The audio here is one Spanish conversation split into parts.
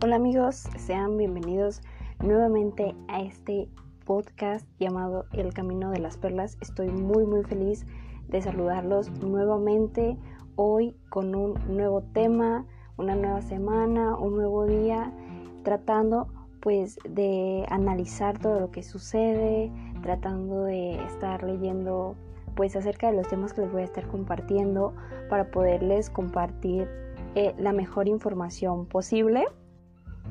Hola amigos, sean bienvenidos nuevamente a este podcast llamado El Camino de las Perlas. Estoy muy muy feliz de saludarlos nuevamente hoy con un nuevo tema, una nueva semana, un nuevo día, tratando pues de analizar todo lo que sucede, tratando de estar leyendo pues acerca de los temas que les voy a estar compartiendo para poderles compartir eh, la mejor información posible.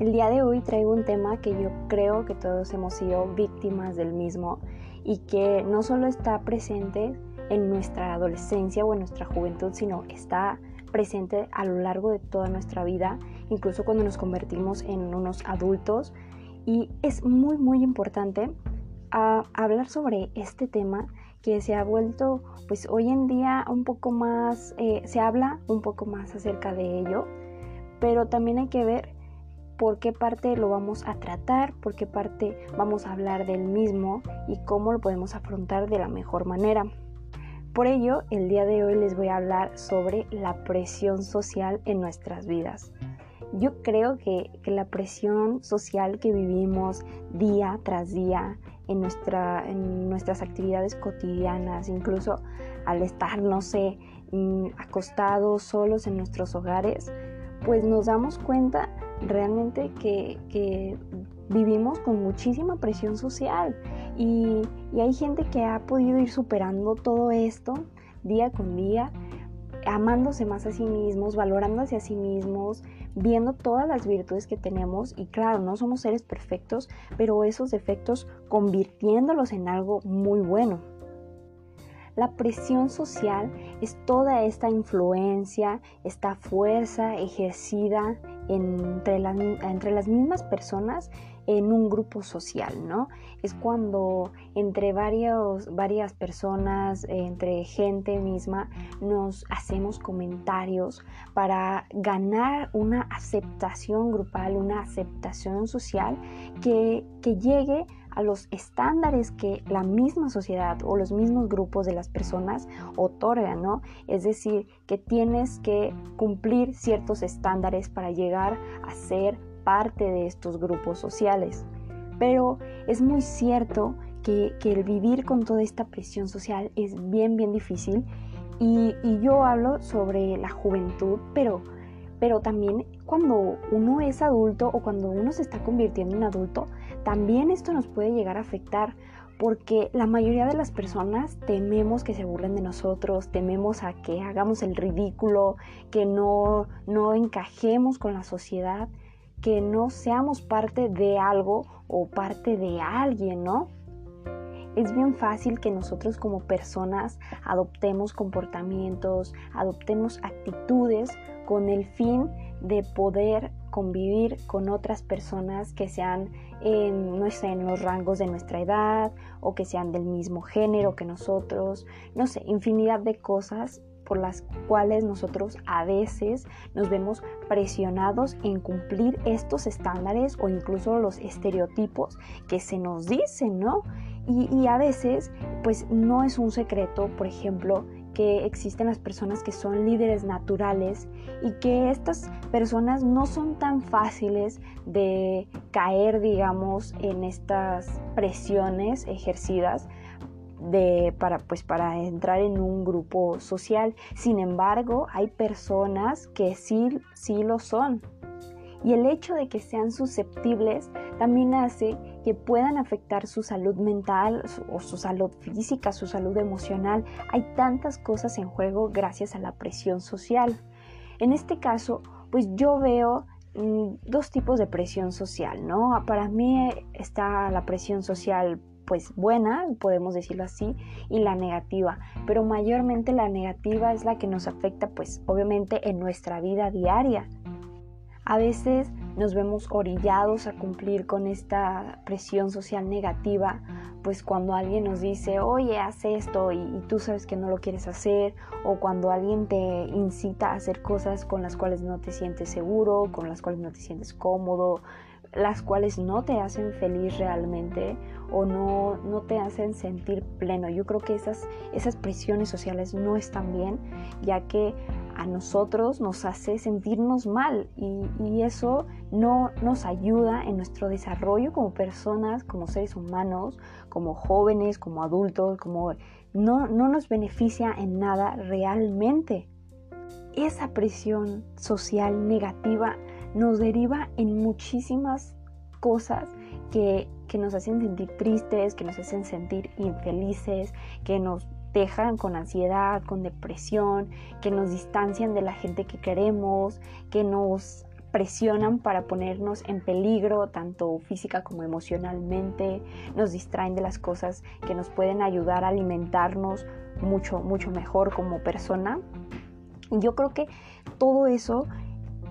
El día de hoy traigo un tema que yo creo que todos hemos sido víctimas del mismo y que no solo está presente en nuestra adolescencia o en nuestra juventud, sino está presente a lo largo de toda nuestra vida, incluso cuando nos convertimos en unos adultos. Y es muy, muy importante ah, hablar sobre este tema que se ha vuelto, pues hoy en día un poco más, eh, se habla un poco más acerca de ello, pero también hay que ver por qué parte lo vamos a tratar, por qué parte vamos a hablar del mismo y cómo lo podemos afrontar de la mejor manera. Por ello, el día de hoy les voy a hablar sobre la presión social en nuestras vidas. Yo creo que, la presión social que vivimos día tras día en, nuestra, en nuestras actividades cotidianas, incluso al estar, no sé, mm, acostados solos en nuestros hogares, pues nos damos cuenta realmente que, vivimos con muchísima presión social y, hay gente que ha podido ir superando todo esto día con día, amándose más a sí mismos, valorándose a sí mismos, viendo todas las virtudes que tenemos y claro, no somos seres perfectos, pero esos defectos convirtiéndolos en algo muy bueno. La presión social es toda esta influencia, esta fuerza ejercida entre, entre las mismas personas en un grupo social, ¿no? Es cuando entre varios, varias personas, entre gente misma, nos hacemos comentarios para ganar una aceptación grupal, una aceptación social que, que llegue a los estándares que la misma sociedad o los mismos grupos de las personas otorgan, ¿no? Es decir, que tienes que cumplir ciertos estándares para llegar a ser parte de estos grupos sociales. Pero es muy cierto que, el vivir con toda esta presión social es bien, bien difícil y, y yo hablo sobre la juventud, pero pero también cuando uno es adulto o cuando uno se está convirtiendo en adulto, también esto nos puede llegar a afectar porque la mayoría de las personas tememos que se burlen de nosotros, tememos a que hagamos el ridículo, que no, no encajemos con la sociedad, que no seamos parte de algo o parte de alguien, ¿no? Es bien fácil que nosotros como personas adoptemos comportamientos, adoptemos actitudes con el fin de poder convivir con otras personas que sean en, no sé, en los rangos de nuestra edad o que sean del mismo género que nosotros, no sé, infinidad de cosas por las cuales nosotros a veces nos vemos presionados en cumplir estos estándares o incluso los estereotipos que se nos dicen, ¿no? Y, a veces, pues no es un secreto, por ejemplo, que existen las personas que son líderes naturales y que estas personas no son tan fáciles de caer, digamos, en estas presiones ejercidas de, para, pues, para entrar en un grupo social. Sin embargo, hay personas que sí, sí lo son. Y el hecho de que sean susceptibles también hace que puedan afectar su salud mental o su salud física, su salud emocional. Hay tantas cosas en juego gracias a la presión social. En este caso, pues yo veo mm, dos tipos de presión social, ¿no? Para mí está la presión social pues buena, podemos decirlo así, y la negativa, pero mayormente la negativa es la que nos afecta pues obviamente en nuestra vida diaria. A veces nos vemos orillados a cumplir con esta presión social negativa, pues cuando alguien nos dice, oye, haz esto y, tú sabes que no lo quieres hacer, o cuando alguien te incita a hacer cosas con las cuales no te sientes seguro, con las cuales no te sientes cómodo, las cuales no te hacen feliz realmente o no, no te hacen sentir pleno. Yo creo que esas, esas presiones sociales no están bien, ya que a nosotros nos hace sentirnos mal y, eso no nos ayuda en nuestro desarrollo como personas, como seres humanos, como jóvenes, como adultos, como no, no nos beneficia en nada realmente. Esa presión social negativa nos deriva en muchísimas cosas que, que nos hacen sentir tristes, que nos hacen sentir infelices, que nos dejan con ansiedad, con depresión, que nos distancian de la gente que queremos, que nos presionan para ponernos en peligro, tanto física como emocionalmente, nos distraen de las cosas que nos pueden ayudar a alimentarnos mucho, mucho mejor como persona. Yo creo que todo eso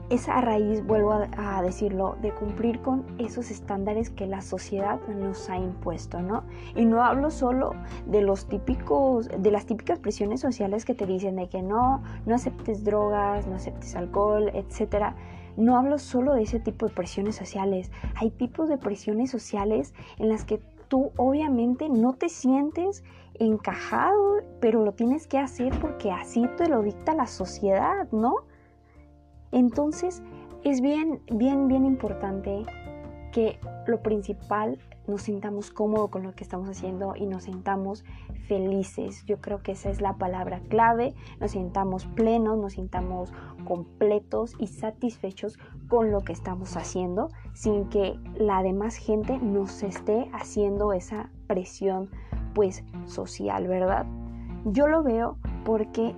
es a raíz, vuelvo a, decirlo, de cumplir con esos estándares que la sociedad nos ha impuesto, ¿no? Y no hablo solo de los típicos, de las típicas presiones sociales que te dicen de que no, no aceptes drogas, no aceptes alcohol, etcétera. No hablo solo de ese tipo de presiones sociales. Hay tipos de presiones sociales en las que tú obviamente no te sientes encajado, pero lo tienes que hacer porque así te lo dicta la sociedad, ¿no? Entonces, es bien, bien, bien importante que lo principal nos sintamos cómodos con lo que estamos haciendo y nos sintamos felices. Yo creo que esa es la palabra clave. Nos sintamos plenos, nos sintamos completos y satisfechos con lo que estamos haciendo sin que la demás gente nos esté haciendo esa presión pues social, ¿verdad? Yo lo veo porque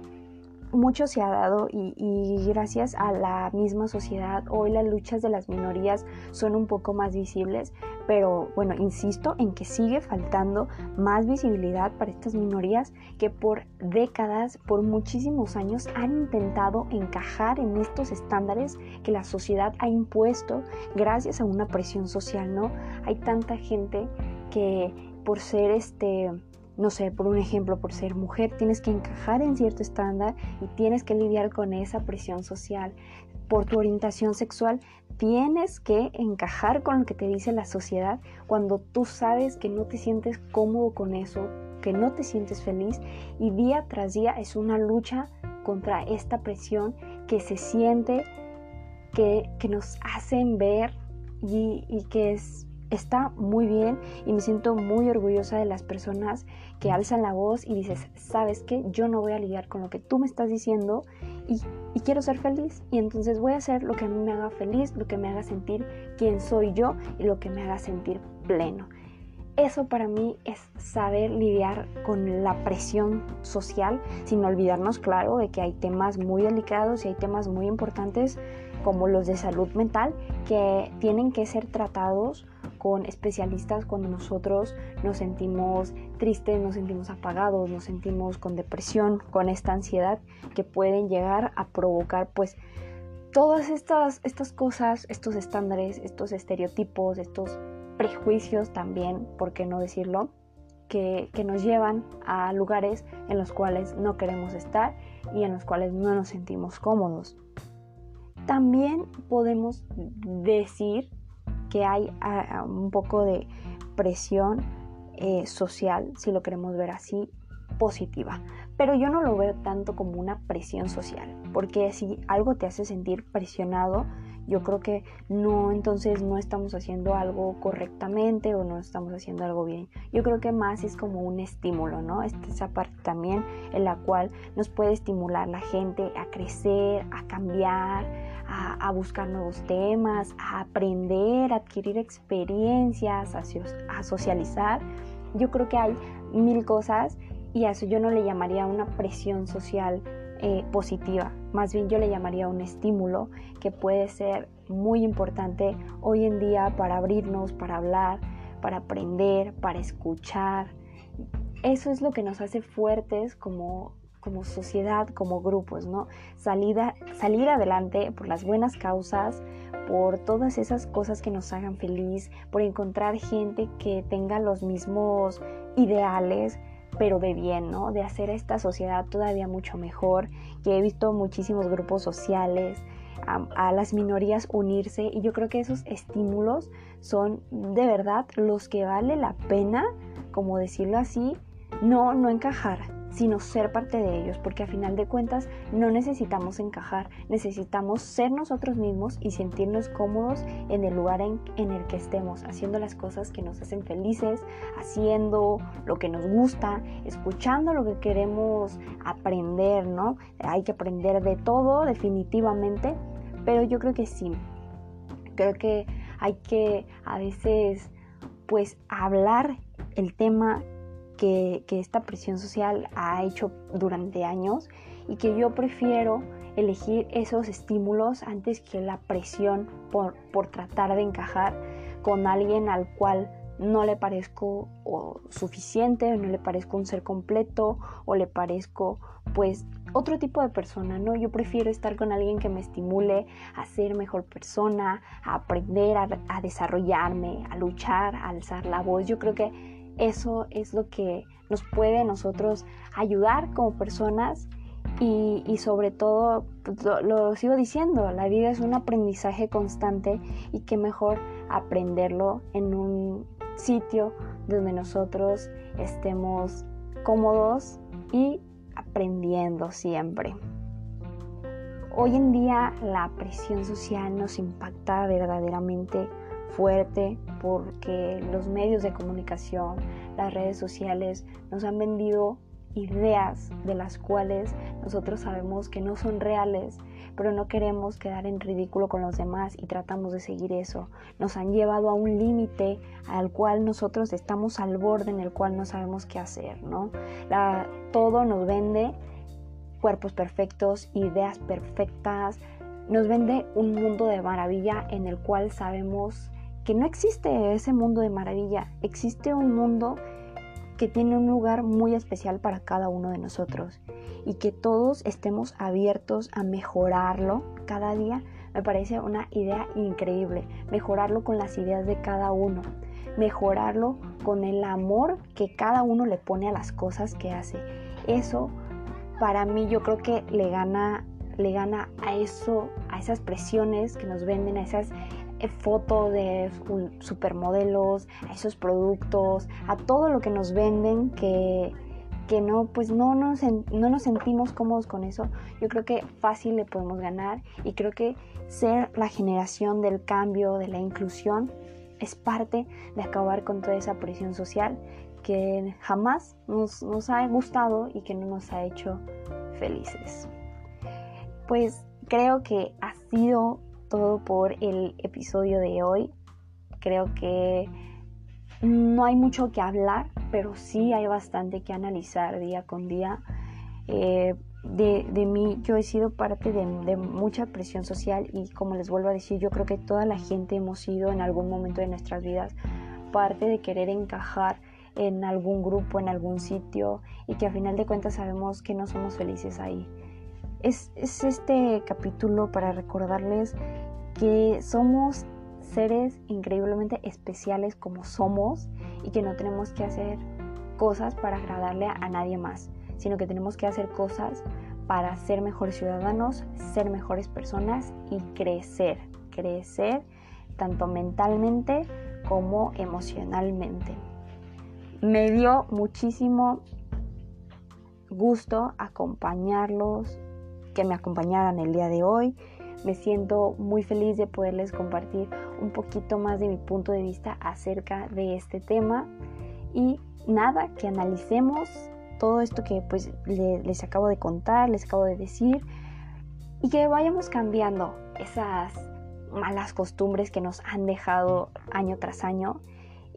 mucho se ha dado y, gracias a la misma sociedad hoy las luchas de las minorías son un poco más visibles, pero bueno, insisto en que sigue faltando más visibilidad para estas minorías que por décadas, por muchísimos años han intentado encajar en estos estándares que la sociedad ha impuesto gracias a una presión social, ¿no? Hay tanta gente que por ser este no sé, por un ejemplo, por ser mujer, tienes que encajar en cierto estándar y tienes que lidiar con esa presión social. Por tu orientación sexual, tienes que encajar con lo que te dice la sociedad cuando tú sabes que no te sientes cómodo con eso, que no te sientes feliz y día tras día es una lucha contra esta presión que se siente, que, nos hacen ver y, y que es está muy bien y me siento muy orgullosa de las personas que alzan la voz y dices, sabes que yo no voy a lidiar con lo que tú me estás diciendo y, quiero ser feliz y entonces voy a hacer lo que a mí me haga feliz, lo que me haga sentir quién soy yo y lo que me haga sentir pleno. Eso para mí es saber lidiar con la presión social sin olvidarnos, claro, de que hay temas muy delicados y hay temas muy importantes como los de salud mental que tienen que ser tratados con especialistas cuando nosotros nos sentimos tristes, nos sentimos apagados, nos sentimos con depresión, con esta ansiedad que pueden llegar a provocar pues todas estas, estas cosas, estos estándares, estos estereotipos, estos prejuicios también, ¿por qué no decirlo? Que, que, nos llevan a lugares en los cuales no queremos estar y en los cuales no nos sentimos cómodos. También podemos decir que hay un poco de presión eh, social, si lo queremos ver así, positiva. Pero yo no lo veo tanto como una presión social, porque si algo te hace sentir presionado, yo creo que no, entonces no estamos haciendo algo correctamente o no estamos haciendo algo bien. Yo creo que más es como un estímulo, ¿no? Esta esa parte también en la cual nos puede estimular la gente a crecer, a cambiar, a, buscar nuevos temas, a aprender, a adquirir experiencias, a, socializar. Yo creo que hay mil cosas y a eso yo no le llamaría una presión social eh, positiva, más bien yo le llamaría un estímulo que puede ser muy importante hoy en día para abrirnos, para hablar, para aprender, para escuchar. Eso es lo que nos hace fuertes como, como sociedad, como grupos, ¿no? Salida, salir adelante por las buenas causas, por todas esas cosas que nos hagan feliz, por encontrar gente que tenga los mismos ideales, pero de bien, ¿no? De hacer esta sociedad todavía mucho mejor, que he visto muchísimos grupos sociales, a, las minorías unirse y yo creo que esos estímulos son de verdad los que vale la pena, como decirlo así, no, no encajar, sino ser parte de ellos, porque a final de cuentas no necesitamos encajar, necesitamos ser nosotros mismos y sentirnos cómodos en el lugar en, el que estemos, haciendo las cosas que nos hacen felices, haciendo lo que nos gusta, escuchando lo que queremos aprender, ¿no? Hay que aprender de todo definitivamente, pero yo creo que sí, creo que hay que a veces pues hablar el tema que, esta presión social ha hecho durante años y que yo prefiero elegir esos estímulos antes que la presión por, por tratar de encajar con alguien al cual no le parezco o suficiente, no le parezco un ser completo, o le parezco pues otro tipo de persona, ¿no? Yo prefiero estar con alguien que me estimule a ser mejor persona, a aprender, a desarrollarme, a luchar, a alzar la voz. Yo creo que eso es lo que nos puede nosotros ayudar como personas y, sobre todo, pues, lo, sigo diciendo, la vida es un aprendizaje constante y qué mejor aprenderlo en un sitio donde nosotros estemos cómodos y aprendiendo siempre. Hoy en día la presión social nos impacta verdaderamente fuerte porque los medios de comunicación, las redes sociales nos han vendido ideas de las cuales nosotros sabemos que no son reales, pero no queremos quedar en ridículo con los demás y tratamos de seguir eso. Nos han llevado a un límite al cual nosotros estamos al borde en el cual no sabemos qué hacer, ¿no? todo nos vende cuerpos perfectos, ideas perfectas, nos vende un mundo de maravilla en el cual sabemos que no existe ese mundo de maravilla, existe un mundo que tiene un lugar muy especial para cada uno de nosotros y que todos estemos abiertos a mejorarlo cada día me parece una idea increíble, mejorarlo con las ideas de cada uno, mejorarlo con el amor que cada uno le pone a las cosas que hace. Eso para mí yo creo que le gana le gana a eso, a esas presiones que nos venden, a esas eh, foto de supermodelos, a esos productos, a todo lo que nos venden que, que no, pues no nos, no nos sentimos cómodos con eso, yo creo que fácil le podemos ganar y creo que ser la generación del cambio, de la inclusión, es parte de acabar con toda esa presión social que jamás nos, nos ha gustado y que no nos ha hecho felices. Pues creo que ha sido todo por el episodio de hoy. Creo que no hay mucho que hablar, pero sí hay bastante que analizar día con día. Eh, de, mí, yo he sido parte de, de, mucha presión social y como les vuelvo a decir, yo creo que toda la gente hemos sido en algún momento de nuestras vidas parte de querer encajar en algún grupo, en algún sitio y que a final de cuentas sabemos que no somos felices ahí. Es, este capítulo para recordarles que somos seres increíblemente especiales como somos y que no tenemos que hacer cosas para agradarle a nadie más, sino que tenemos que hacer cosas para ser mejores ciudadanos, ser mejores personas y crecer, crecer tanto mentalmente como emocionalmente. Me dio muchísimo gusto acompañarlos que me acompañaran el día de hoy. Me siento muy feliz de poderles compartir un poquito más de mi punto de vista acerca de este tema y nada, que analicemos todo esto que pues les acabo de contar, les acabo de decir y que vayamos cambiando esas malas costumbres que nos han dejado año tras año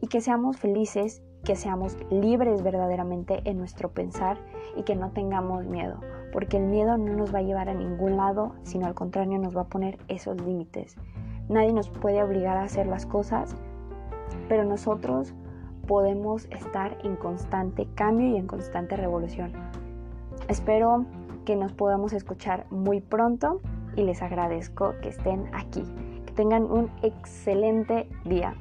y que seamos felices, que seamos libres verdaderamente en nuestro pensar y que no tengamos miedo porque el miedo no nos va a llevar a ningún lado, sino al contrario nos va a poner esos límites. Nadie nos puede obligar a hacer las cosas, pero nosotros podemos estar en constante cambio y en constante revolución. Espero que nos podamos escuchar muy pronto y les agradezco que estén aquí. Que tengan un excelente día.